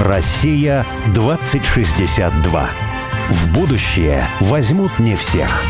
Россия 2062. В будущее возьмут не всех.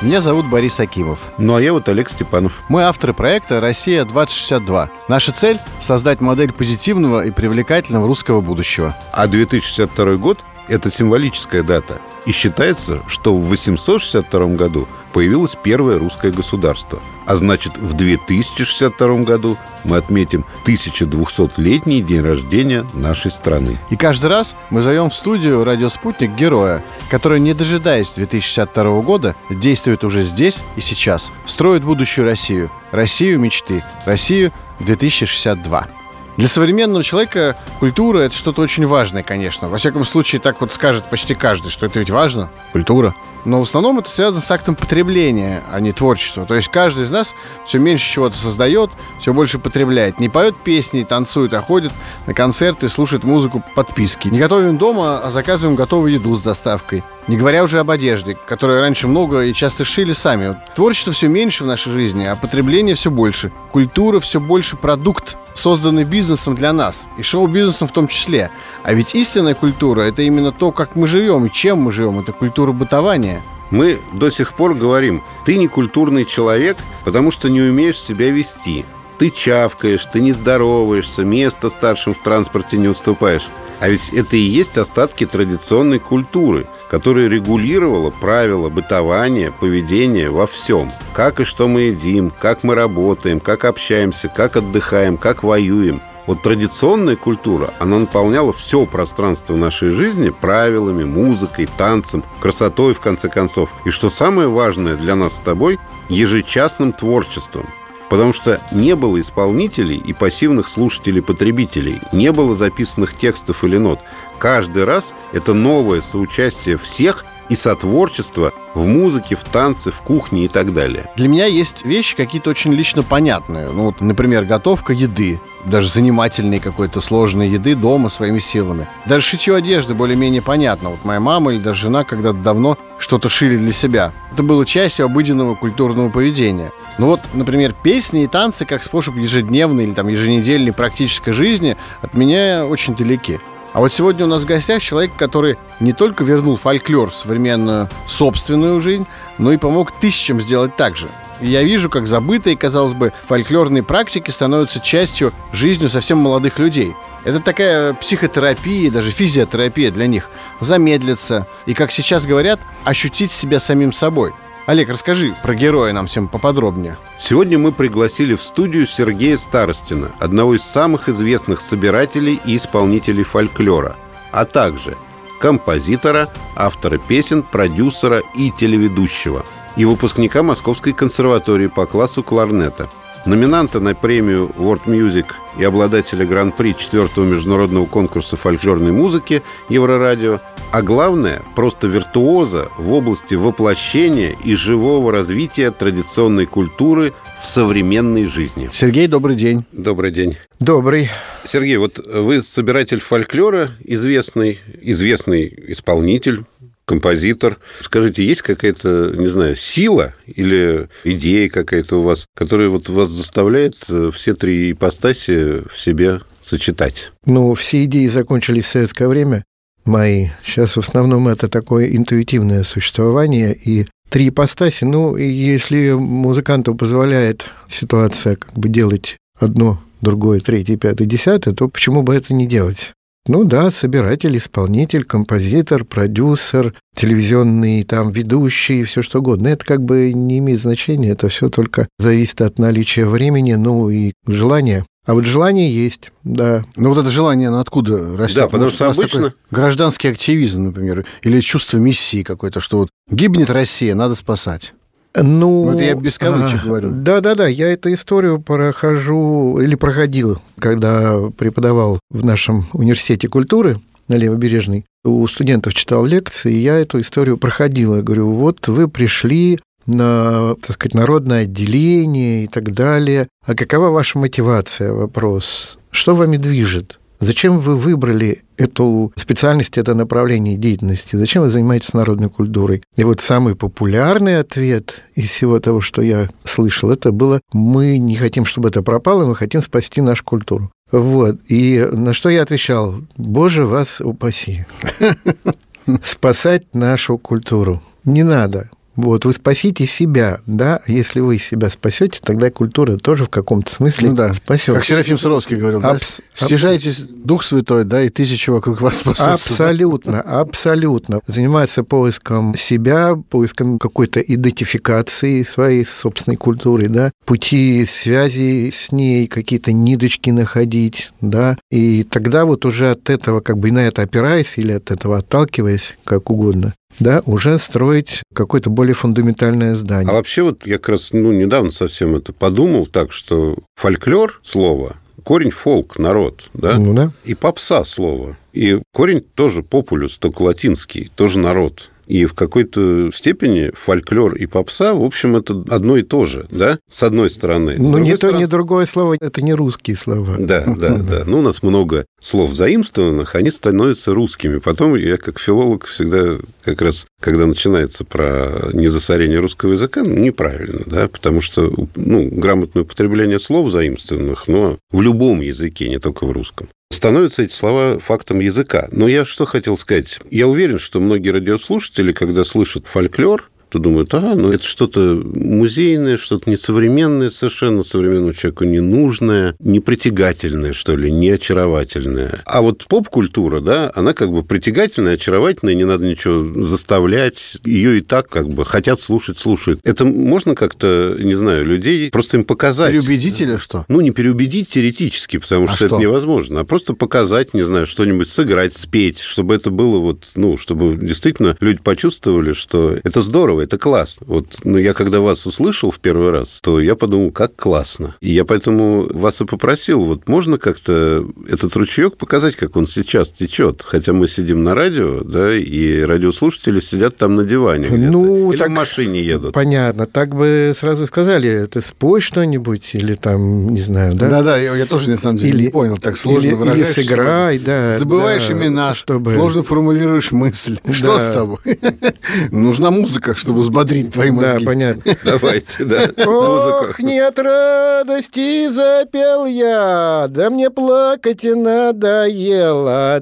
Меня зовут Борис Акимов. Ну а я вот Олег Степанов. Мы авторы проекта «Россия-2062». Наша цель – создать модель позитивного и привлекательного русского будущего. А 2062 год – это символическая дата – и считается, что в 862 году появилось первое русское государство. А значит, в 2062 году мы отметим 1200-летний день рождения нашей страны. И каждый раз мы зовем в студию «Радио Спутник» героя, который, не дожидаясь 2062 года, действует уже здесь и сейчас, строит будущую Россию. Россию мечты. Россию 2062. Для современного человека культура – это что-то очень важное, конечно. Во всяком случае, так вот скажет почти каждый, что это ведь важно, культура. Но в основном это связано с актом потребления, а не творчества. То есть каждый из нас все меньше чего-то создает, все больше потребляет. Не поет песни, танцует, а ходит на концерты, слушает музыку подписки. Не готовим дома, а заказываем готовую еду с доставкой. Не говоря уже об одежде, которую раньше много и часто шили сами. Творчество все меньше в нашей жизни, а потребление все больше. Культура все больше продукт, созданный бизнесом для нас, и шоу-бизнесом в том числе. А ведь истинная культура – это именно то, как мы живем и чем мы живем. Это культура бытования. Мы до сих пор говорим, ты не культурный человек, потому что не умеешь себя вести. Ты чавкаешь, ты не здороваешься, место старшим в транспорте не уступаешь. А ведь это и есть остатки традиционной культуры, которая регулировала правила бытования, поведения во всем. Как и что мы едим, как мы работаем, как общаемся, как отдыхаем, как воюем. Вот традиционная культура, она наполняла все пространство нашей жизни правилами, музыкой, танцем, красотой, в конце концов. И что самое важное для нас с тобой, ежечасным творчеством – Потому что не было исполнителей и пассивных слушателей-потребителей, не было записанных текстов или нот. Каждый раз это новое соучастие всех и сотворчество в музыке, в танце, в кухне и так далее. Для меня есть вещи какие-то очень лично понятные. Ну, вот, например, готовка еды, даже занимательной какой-то сложной еды дома своими силами. Даже шитье одежды более-менее понятно. Вот моя мама или даже жена когда-то давно что-то шили для себя. Это было частью обыденного культурного поведения. Ну вот, например, песни и танцы как способ ежедневной или там еженедельной практической жизни от меня очень далеки. А вот сегодня у нас в гостях человек, который не только вернул фольклор в современную собственную жизнь, но и помог тысячам сделать так же. И я вижу, как забытые, казалось бы, фольклорные практики становятся частью жизни совсем молодых людей. Это такая психотерапия, даже физиотерапия для них. Замедлиться и, как сейчас говорят, ощутить себя самим собой – Олег, расскажи про героя нам всем поподробнее. Сегодня мы пригласили в студию Сергея Старостина, одного из самых известных собирателей и исполнителей фольклора, а также композитора, автора песен, продюсера и телеведущего и выпускника Московской консерватории по классу кларнета – номинанта на премию World Music и обладателя Гран-при четвертого международного конкурса фольклорной музыки Еврорадио, а главное, просто виртуоза в области воплощения и живого развития традиционной культуры в современной жизни. Сергей, добрый день. Добрый день. Добрый. Сергей, вот вы собиратель фольклора, известный, известный исполнитель, композитор. Скажите, есть какая-то, не знаю, сила или идея какая-то у вас, которая вот вас заставляет э, все три ипостаси в себе сочетать? Ну, все идеи закончились в советское время, мои. Сейчас в основном это такое интуитивное существование, и три ипостаси, ну, если музыканту позволяет ситуация как бы делать одно, другое, третье, пятое, десятое, то почему бы это не делать? Ну да, собиратель, исполнитель, композитор, продюсер, телевизионный там ведущий, все что угодно. Это как бы не имеет значения, это все только зависит от наличия времени, ну и желания. А вот желание есть, да. Но вот это желание, оно откуда растет? Да, потому Может, что обычно... Гражданский активизм, например, или чувство миссии какой-то, что вот гибнет Россия, надо спасать. Ну, это я без кавычек а, говорю. Да, да, да. Я эту историю прохожу или проходил, когда преподавал в нашем университете культуры на Левобережной. У студентов читал лекции, и я эту историю проходил. Я говорю, вот вы пришли на, так сказать, народное отделение и так далее. А какова ваша мотивация? Вопрос. Что вами движет? Зачем вы выбрали эту специальность, это направление деятельности? Зачем вы занимаетесь народной культурой? И вот самый популярный ответ из всего того, что я слышал, это было «мы не хотим, чтобы это пропало, мы хотим спасти нашу культуру». Вот. И на что я отвечал? Боже, вас упаси. Спасать нашу культуру. Не надо. Вот, вы спасите себя, да, если вы себя спасете, тогда культура тоже в каком-то смысле ну, да. спасет. Как Серафим Саровский говорил, Абс... да? стяжайтесь Дух Святой, да, и тысячи вокруг вас спасутся. Абсолютно, абсолютно. Заниматься поиском себя, поиском какой-то идентификации своей собственной культуры, да, пути связи с ней, какие-то ниточки находить, да, и тогда вот уже от этого, как бы на это опираясь или от этого отталкиваясь, как угодно, да, уже строить какое-то более фундаментальное здание. А вообще вот я как раз ну, недавно совсем это подумал так, что фольклор слово корень фолк, народ, да? Ну, да. И попса слово. И корень тоже популюс, только латинский, тоже народ. И в какой-то степени фольклор и попса, в общем, это одно и то же, да, с одной стороны. Ну, ни стороны... то, ни другое слово, это не русские слова. Да, да, да. Ну, у нас много слов заимствованных, они становятся русскими. Потом я, как филолог, всегда как раз, когда начинается про незасорение русского языка, ну, неправильно, да, потому что, ну, грамотное употребление слов заимствованных, но в любом языке, не только в русском, становятся эти слова фактом языка. Но я что хотел сказать? Я уверен, что многие радиослушатели, когда слышат фольклор, то думают, ага, ну это что-то музейное, что-то несовременное совершенно, современному человеку ненужное, непритягательное, что ли, не очаровательное. А вот поп-культура, да, она как бы притягательная, очаровательная, не надо ничего заставлять, ее и так как бы хотят слушать, слушают. Это можно как-то, не знаю, людей просто им показать. Переубедить или что? Ну, не переубедить теоретически, потому что, а что это невозможно, а просто показать, не знаю, что-нибудь сыграть, спеть, чтобы это было вот, ну, чтобы действительно люди почувствовали, что это здорово, это классно. Вот, ну, я когда вас услышал в первый раз, то я подумал, как классно. И я поэтому вас и попросил, вот можно как-то этот ручеек показать, как он сейчас течет? Хотя мы сидим на радио, да, и радиослушатели сидят там на диване ну, или так, в машине едут. Понятно. Так бы сразу сказали, это спой что-нибудь, или там, не знаю, да? Да-да, я, я тоже, на самом деле, или, не понял. Так сложно или, Или сыграй, да. Забываешь да, имена, чтобы... сложно формулируешь мысль. Да. Что с тобой? Нужна музыка, чтобы чтобы взбодрить твои мозги. Да, понятно. Давайте, да. Ох, нет радости, запел я, да мне плакать надоело.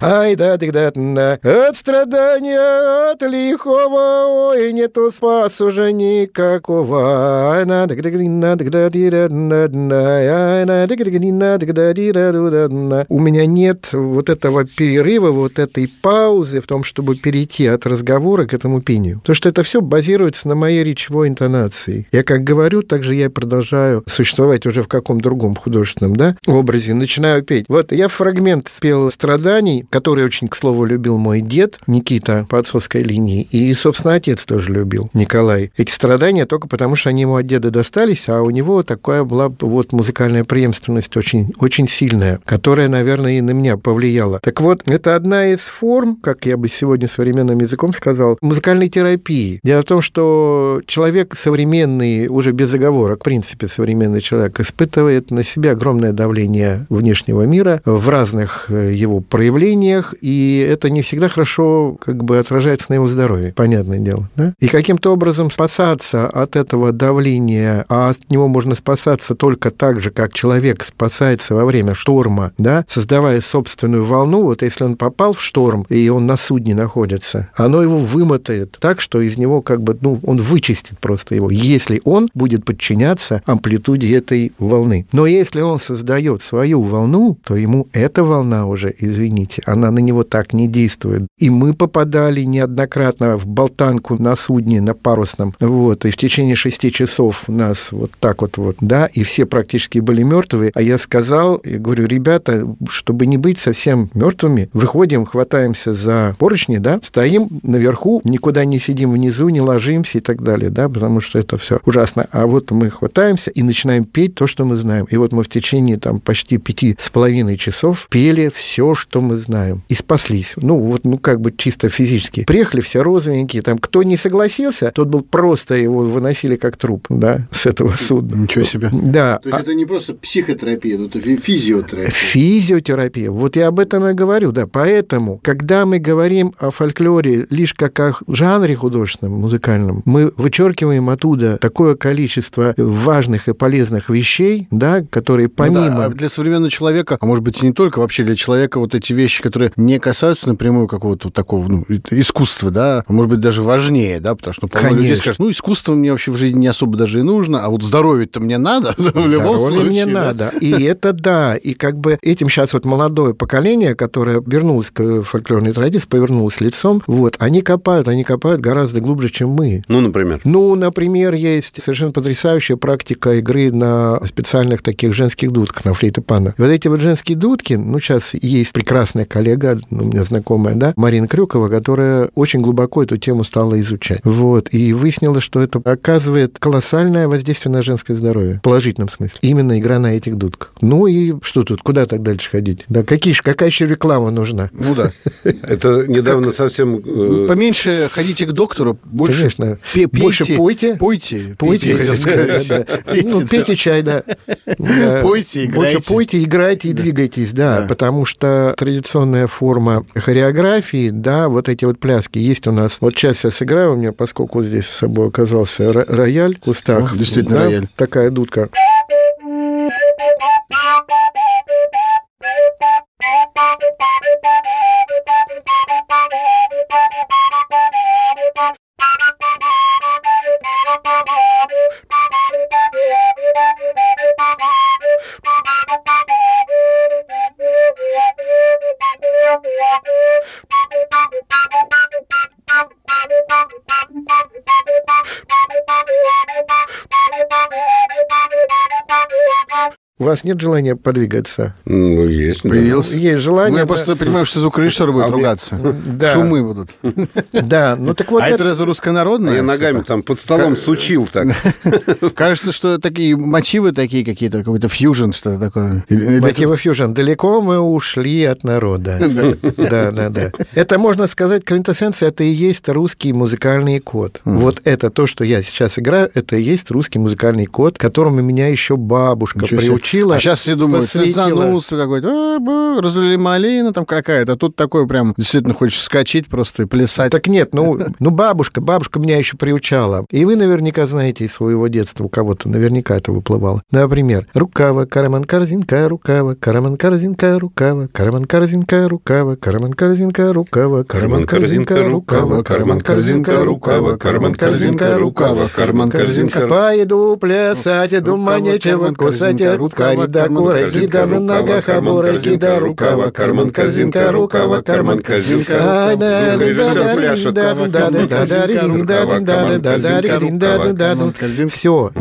Ай, да, От страдания, от лихого, ой, нету спас уже никакого. У меня нет вот этого перерыва, вот этой паузы в том, чтобы перейти от разговора к этому пению. Потому что это все базируется на моей речевой интонации. Я как говорю, так же я продолжаю существовать уже в каком другом художественном да, образе. Начинаю петь. Вот я фрагмент спел «Страданий», который очень, к слову, любил мой дед Никита по отцовской линии. И, собственно, отец тоже любил, Николай. Эти страдания только потому, что они ему от деда достались, а у него такая была вот музыкальная преемственность очень, очень сильная, которая, наверное, и на меня повлияла. Так вот, это одна из форм, форм, как я бы сегодня современным языком сказал, музыкальной терапии. Дело в том, что человек современный, уже без оговорок, в принципе, современный человек, испытывает на себя огромное давление внешнего мира в разных э, его проявлениях, и это не всегда хорошо как бы отражается на его здоровье, понятное дело. Да? И каким-то образом спасаться от этого давления, а от него можно спасаться только так же, как человек спасается во время шторма, да, создавая собственную волну. Вот если он попал в шторм, и он на судне находится, оно его вымотает так, что из него как бы, ну, он вычистит просто его, если он будет подчиняться амплитуде этой волны. Но если он создает свою волну, то ему эта волна уже, извините, она на него так не действует. И мы попадали неоднократно в болтанку на судне, на парусном, вот, и в течение шести часов нас вот так вот, вот, да, и все практически были мертвые, а я сказал, я говорю, ребята, чтобы не быть совсем мертвыми, выходим, хватаем хватаемся за поручни, да, стоим наверху, никуда не сидим внизу, не ложимся и так далее, да, потому что это все ужасно. А вот мы хватаемся и начинаем петь то, что мы знаем. И вот мы в течение там почти пяти с половиной часов пели все, что мы знаем. И спаслись. Ну, вот, ну, как бы чисто физически. Приехали все розовенькие, там, кто не согласился, тот был просто его выносили как труп, да, с этого судна. Ничего себе. Да. То есть это не просто психотерапия, это физиотерапия. Физиотерапия. Вот я об этом и говорю, да. Поэтому, когда мы говорим о фольклоре лишь как о жанре художественном, музыкальном, мы вычеркиваем оттуда такое количество важных и полезных вещей, да, которые помимо... Ну да, а для современного человека, а может быть и не только, вообще для человека вот эти вещи, которые не касаются напрямую какого-то вот такого ну, искусства, да, а может быть даже важнее, да, потому что ну, по люди скажут, ну, искусство мне вообще в жизни не особо даже и нужно, а вот здоровье-то мне надо в любом случае. мне да? надо. И это да. И как бы этим сейчас вот молодое поколение, которое вернулось к фольклорной традиции, повернулось лицом, вот, они копают, они копают гораздо глубже, чем мы. Ну, например? Ну, например, есть совершенно потрясающая практика игры на специальных таких женских дудках, на флейте-пана. Вот эти вот женские дудки, ну, сейчас есть прекрасная коллега, ну, у меня знакомая, да, Марина Крюкова, которая очень глубоко эту тему стала изучать. Вот, и выяснила, что это оказывает колоссальное воздействие на женское здоровье, в положительном смысле. Именно игра на этих дудках. Ну и что тут, куда так дальше ходить? Да, какие, какая еще реклама нужна? Ну да. Это недавно совсем... Э, ну, поменьше ходите к доктору, больше... Конечно. Больше пойте. Пойте. Пойте. Ну, пейте чай, да. Пойте, играйте. Больше пойте, играйте и двигайтесь, да, потому что традиционная форма хореографии, да, вот эти вот пляски есть у нас. Вот сейчас я сыграю, у меня, поскольку здесь с собой оказался рояль в кустах. Действительно рояль. Такая дудка. Вас нет желания подвигаться? Ну, есть. Появился. Ну, есть желание. Ну, я просто понимаю, что звук режиссера будет ругаться. Да. Шумы будут. Да, ну так вот... А это разве руссконародное? Я ногами там под столом сучил так. Кажется, что такие мотивы такие какие-то, какой-то фьюжн, что-то такое. Мотивы фьюжн. Далеко мы ушли от народа. Да, да, да. Это, можно сказать, квинтэссенция, это и есть русский музыкальный код. Вот это то, что я сейчас играю, это и есть русский музыкальный код, которому меня еще бабушка приучила посветил, а сейчас все думают, занулся какой-то, «А, разлили малина там какая-то. Тут такое прям действительно хочешь скачать просто и плясать. Так нет, ну, ну бабушка, бабушка меня еще приучала. И вы наверняка знаете из своего детства, у кого-то наверняка это выплывало. Например, рукава, караман, корзинка, рукава, караман, корзинка, рукава, караман, корзинка, рукава, караман, корзинка, рукава, караман, корзинка, рукава, карман, корзинка, рукава, карман, корзинка, рукава, карман, корзинка. Пойду плясать, думаю, нечего кусать, рукава, Карида, кура, кида, на ногах, амура, кида, рукава, карман, корзинка, рукава, карман, корзинка. Все.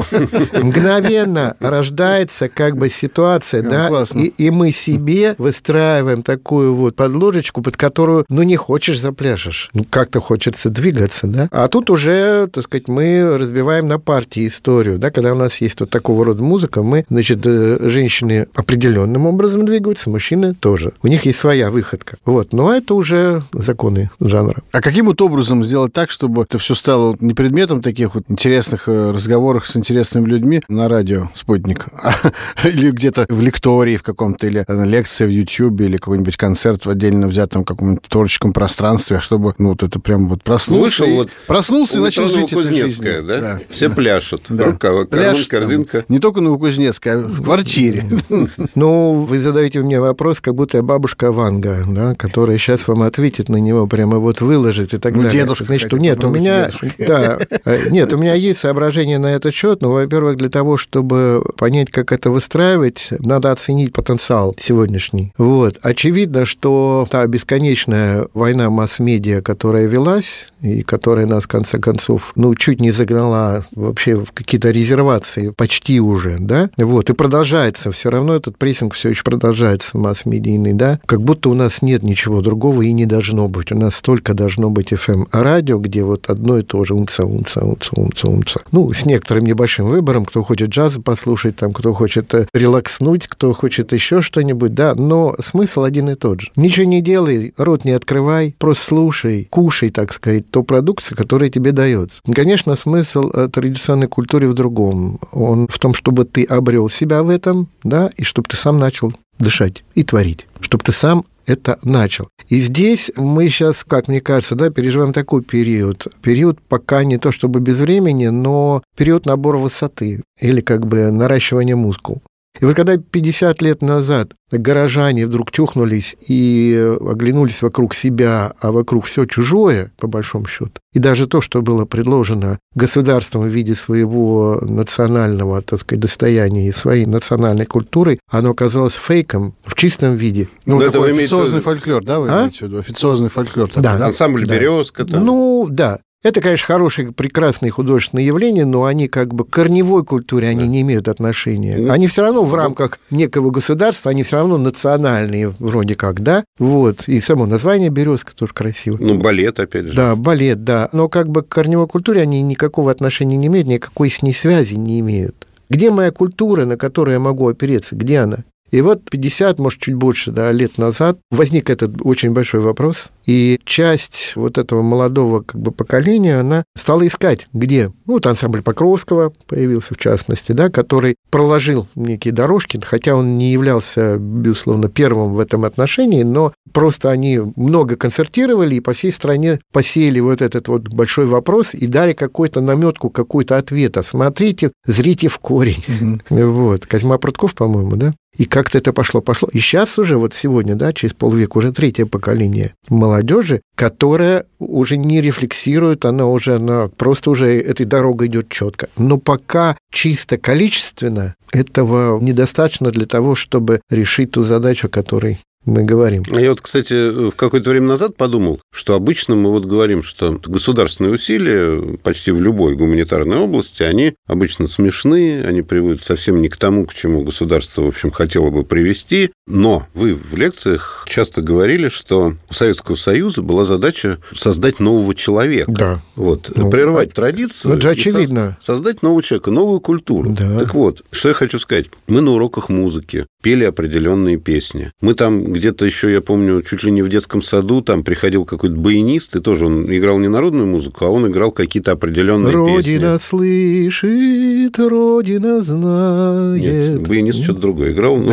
Мгновенно рождается как бы ситуация, да, и, и мы себе выстраиваем такую вот подложечку, под которую, ну, не хочешь, запляшешь. Ну, как-то хочется двигаться, да. А тут уже, так сказать, мы разбиваем на партии историю, да, когда у нас есть вот такого рода музыка, мы, значит, женщины определенным образом двигаются, мужчины тоже. У них есть своя выходка. Вот. Но это уже законы жанра. А каким вот образом сделать так, чтобы это все стало не предметом таких вот интересных э, разговоров с интересными людьми на радио «Спутник», а, или где-то в лектории в каком-то, или на лекции в Ютьюбе, или какой-нибудь концерт в отдельно взятом каком-нибудь творческом пространстве, а чтобы ну, вот это прям вот проснулся. Вышел и, вот проснулся и начал жить этой жизнью. Да? Да. Все пляшут. Да. Рукава, корзинка. Не только Новокузнецкая, а в квартире. Ну, вы задаете мне вопрос, как будто я бабушка Ванга, да, которая сейчас вам ответит на него, прямо вот выложит и так ну, далее. Дедушка, Значит, нет, у меня, да, э, нет, у меня есть соображение на этот счет. Но, во-первых, для того, чтобы понять, как это выстраивать, надо оценить потенциал сегодняшний. Вот. Очевидно, что та бесконечная война масс-медиа, которая велась, и которая нас, в конце концов, ну, чуть не загнала вообще в какие-то резервации, почти уже, да, вот, и продолжает продолжается, все равно этот прессинг все еще продолжается масс-медийный, да, как будто у нас нет ничего другого и не должно быть. У нас столько должно быть FM-радио, где вот одно и то же умца, умца, умца, умца, умца. Ну, с некоторым небольшим выбором, кто хочет джаз послушать, там, кто хочет э, релакснуть, кто хочет еще что-нибудь, да, но смысл один и тот же. Ничего не делай, рот не открывай, просто слушай, кушай, так сказать, ту продукцию, которая тебе дается. Конечно, смысл э, традиционной культуры в другом. Он в том, чтобы ты обрел себя в этом, да, и чтобы ты сам начал дышать и творить, чтобы ты сам это начал. И здесь мы сейчас, как мне кажется, да, переживаем такой период. Период пока не то чтобы без времени, но период набора высоты или как бы наращивания мускул. И вот когда 50 лет назад горожане вдруг чухнулись и оглянулись вокруг себя, а вокруг все чужое, по большому счету, и даже то, что было предложено государством в виде своего национального, так сказать, достояния и своей национальной культуры, оно оказалось фейком в чистом виде. Ну, ну такой официозный фольклор, да, вы а? имеете в виду? Официозный фольклор. Такой, да. Ансамбль да. «Березка». Там. Ну, да. Это, конечно, хорошие, прекрасные художественные явления, но они как бы к корневой культуре они да. не имеют отношения. Ну, они все равно в рамках некого государства, они все равно национальные вроде как, да? Вот. И само название «Березка» тоже красиво. Ну, балет, опять же. Да, балет, да. Но как бы к корневой культуре они никакого отношения не имеют, никакой с ней связи не имеют. Где моя культура, на которую я могу опереться? Где она? И вот 50, может, чуть больше да, лет назад возник этот очень большой вопрос, и часть вот этого молодого как бы, поколения, она стала искать, где. Ну, вот ансамбль Покровского появился, в частности, да, который проложил некие дорожки, хотя он не являлся, безусловно, первым в этом отношении, но просто они много концертировали и по всей стране посеяли вот этот вот большой вопрос и дали какой-то наметку, какой-то ответ. А смотрите, зрите в корень. Вот. Козьма Прутков, по-моему, да? И как-то это пошло, пошло. И сейчас уже, вот сегодня, да, через полвека, уже третье поколение молодежи, которая уже не рефлексирует, она уже, она просто уже этой дорогой идет четко. Но пока чисто количественно этого недостаточно для того, чтобы решить ту задачу, о которой мы говорим. Я вот, кстати, в какое-то время назад подумал, что обычно мы вот говорим, что государственные усилия почти в любой гуманитарной области, они обычно смешны, они приводят совсем не к тому, к чему государство, в общем, хотело бы привести. Но вы в лекциях часто говорили, что у Советского Союза была задача создать нового человека. Да. Вот, ну, прервать традицию. Это очевидно. Создать нового человека, новую культуру. Да. Так вот, что я хочу сказать. Мы на уроках музыки пели определенные песни. Мы там где-то еще, я помню, чуть ли не в детском саду, там приходил какой-то баянист, и тоже он играл не народную музыку, а он играл какие-то определенные Родина песни. Родина слышит, Родина знает. Нет, баянист что-то другое играл.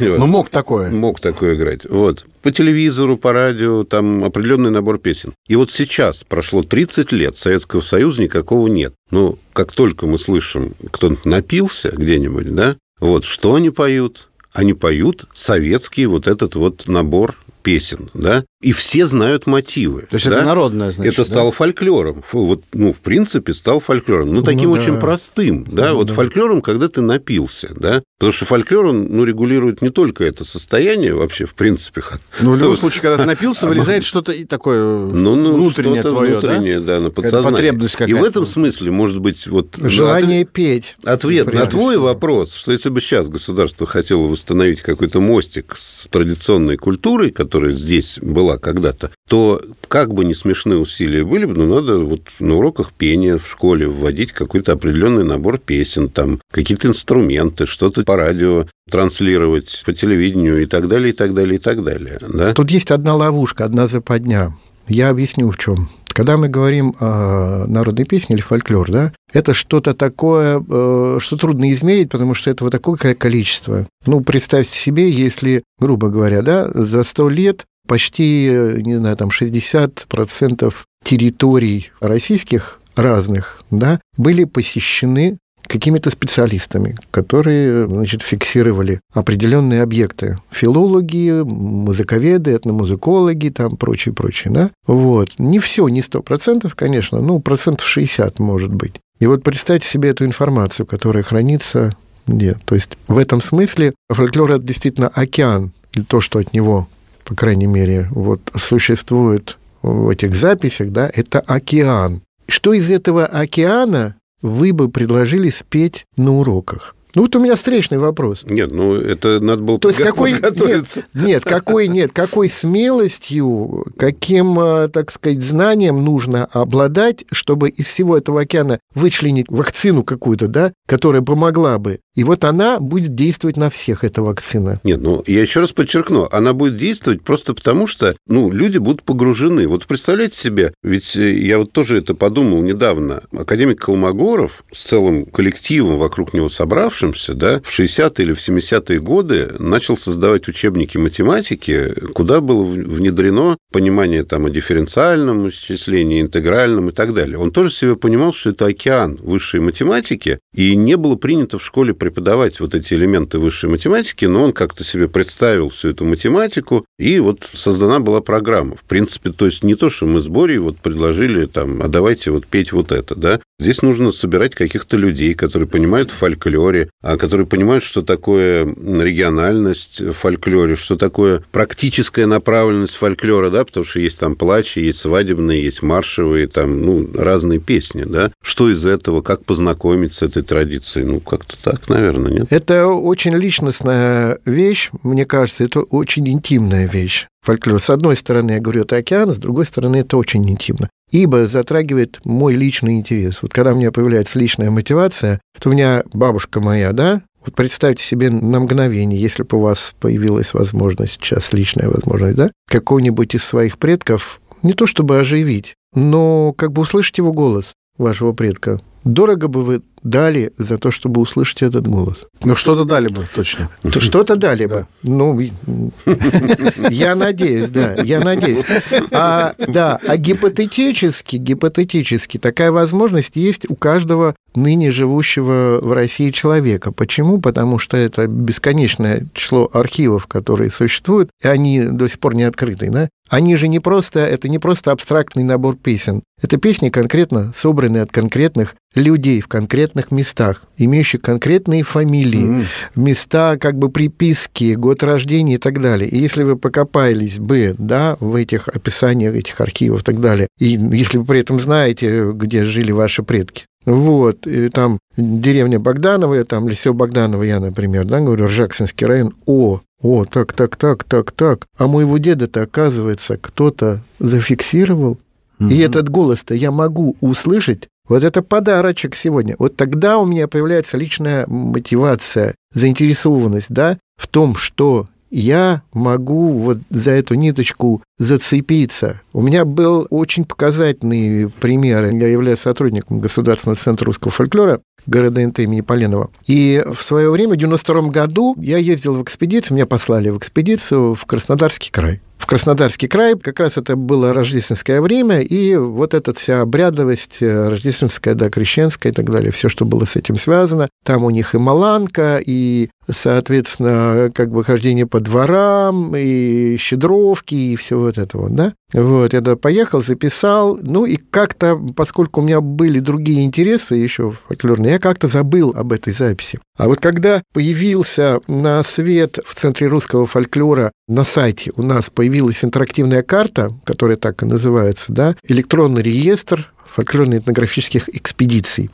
Ну, мог такое. Мог такое играть. Вот. По телевизору, по радио, там определенный набор песен. И вот сейчас прошло 30 лет, Советского Союза никакого нет. Но как только мы слышим, кто-то напился где-нибудь, да, вот, что они поют? Они поют советский вот этот вот набор песен, да, и все знают мотивы. То есть да? это народное, значит, Это стало да? фольклором. Вот, ну, в принципе, стал фольклором. Ну, таким ну, да. очень простым, да, ну, вот да. фольклором, когда ты напился, да, потому что фольклор, он, ну, регулирует не только это состояние вообще, в принципе. Ну, в любом случае, когда ты напился, вылезает что-то такое ну, ну, внутреннее что твое, внутреннее, да, да на подсознание. Потребность какая-то. И в этом смысле, может быть, вот... Желание от... петь. Ответ на твой всего. вопрос, что если бы сейчас государство хотело восстановить какой-то мостик с традиционной культурой, которая здесь была когда-то, то как бы не смешные усилия были бы, но надо вот на уроках пения в школе вводить какой-то определенный набор песен, там какие-то инструменты, что-то по радио транслировать, по телевидению и так далее, и так далее, и так далее. Да? Тут есть одна ловушка, одна западня. Я объясню в чем. Когда мы говорим о народной песне или фольклор, да, это что-то такое, э, что трудно измерить, потому что этого такое количество. Ну, представьте себе, если, грубо говоря, да, за сто лет почти, не знаю, там 60% территорий российских разных, да, были посещены какими-то специалистами, которые значит, фиксировали определенные объекты. Филологи, музыковеды, этномузыкологи, там прочее, прочее. Да? Вот. Не все, не сто процентов, конечно, ну, процентов 60 может быть. И вот представьте себе эту информацию, которая хранится где. То есть в этом смысле фольклор – это действительно океан, или то, что от него, по крайней мере, вот, существует в этих записях, да, это океан. Что из этого океана вы бы предложили спеть на уроках? Ну, вот у меня встречный вопрос. Нет, ну это надо было То есть какой, нет, нет, какой, нет, какой смелостью, каким, э, так сказать, знанием нужно обладать, чтобы из всего этого океана вычленить вакцину какую-то, да, которая помогла бы. И вот она будет действовать на всех, эта вакцина. Нет, ну я еще раз подчеркну, она будет действовать просто потому, что, ну, люди будут погружены. Вот представляете себе, ведь э, я вот тоже это подумал недавно. Академик Колмогоров с целым коллективом вокруг него собравшимся, да, в 60-е или в 70-е годы начал создавать учебники математики, куда было внедрено понимание там о дифференциальном исчислении, интегральном и так далее. Он тоже себе понимал, что это океан высшей математики, и не было принято в школе преподавать вот эти элементы высшей математики, но он как-то себе представил всю эту математику, и вот создана была программа. В принципе, то есть не то, что мы с Борей вот предложили там, а давайте вот петь вот это, да. Здесь нужно собирать каких-то людей, которые понимают в фольклоре, а которые понимают, что такое региональность в фольклоре, что такое практическая направленность фольклора, да, потому что есть там плачи, есть свадебные, есть маршевые, там, ну, разные песни, да. Что из этого, как познакомиться с этой традицией? Ну, как-то так, наверное, нет? Это очень личностная вещь, мне кажется, это очень интимная вещь фольклор. С одной стороны, я говорю, это океан, с другой стороны, это очень интимно. Ибо затрагивает мой личный интерес. Вот когда у меня появляется личная мотивация, то у меня бабушка моя, да, вот представьте себе на мгновение, если бы у вас появилась возможность, сейчас личная возможность, да, какого-нибудь из своих предков не то чтобы оживить, но как бы услышать его голос вашего предка. Дорого бы вы дали за то, чтобы услышать этот голос. Ну, что-то дали бы, точно. Что-то дали бы. Ну, я надеюсь, да, я надеюсь. А, да, а гипотетически, гипотетически такая возможность есть у каждого ныне живущего в России человека. Почему? Потому что это бесконечное число архивов, которые существуют, и они до сих пор не открыты, да? Они же не просто, это не просто абстрактный набор песен. Это песни конкретно собранные от конкретных людей в конкретных местах, имеющих конкретные фамилии, mm. места как бы приписки, год рождения и так далее. И если вы покопались бы да, в этих описаниях этих архивов и так далее, и если вы при этом знаете, где жили ваши предки, вот, и там деревня Богданова, там Лисё Богданова, я, например, да, говорю, Ржаксинский район, о, о, так, так, так, так, так. А моего деда-то, оказывается, кто-то зафиксировал. Угу. И этот голос-то я могу услышать вот это подарочек сегодня. Вот тогда у меня появляется личная мотивация, заинтересованность, да, в том, что я могу вот за эту ниточку зацепиться. У меня был очень показательный пример. Я являюсь сотрудником Государственного центра русского фольклора города НТ имени Поленова. И в свое время, в 92 году, я ездил в экспедицию, меня послали в экспедицию в Краснодарский край в Краснодарский край. Как раз это было рождественское время, и вот эта вся обрядовость э, рождественская, да, крещенская и так далее, все, что было с этим связано. Там у них и маланка, и, соответственно, как бы хождение по дворам, и щедровки, и все вот это вот, да. Вот, я туда поехал, записал, ну и как-то, поскольку у меня были другие интересы еще фольклорные, я как-то забыл об этой записи. А вот когда появился на свет в Центре русского фольклора на сайте у нас появилась интерактивная карта, которая так и называется, да, электронный реестр фольклорно-этнографических экспедиций.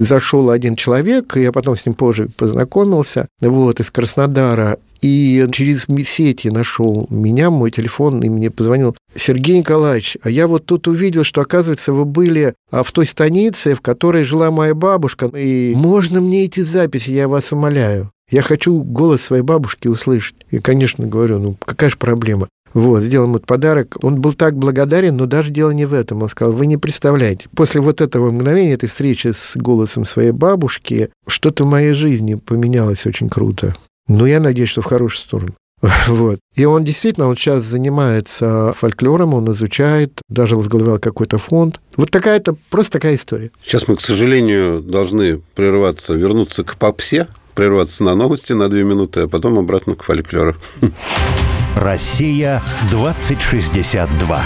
Зашел один человек, я потом с ним позже познакомился, вот, из Краснодара, и через сети нашел меня, мой телефон, и мне позвонил Сергей Николаевич, а я вот тут увидел, что, оказывается, вы были а, в той станице, в которой жила моя бабушка, и можно мне эти записи, я вас умоляю. Я хочу голос своей бабушки услышать. И, конечно, говорю, ну какая же проблема? Вот, сделал ему подарок. Он был так благодарен, но даже дело не в этом. Он сказал, вы не представляете, после вот этого мгновения, этой встречи с голосом своей бабушки, что-то в моей жизни поменялось очень круто. Но я надеюсь, что в хорошую сторону. Вот. И он действительно, он сейчас занимается фольклором, он изучает, даже возглавлял какой-то фонд. Вот такая-то, просто такая история. Сейчас мы, к сожалению, должны прерваться, вернуться к попсе, прерваться на новости на две минуты, а потом обратно к фольклору. Россия 2062.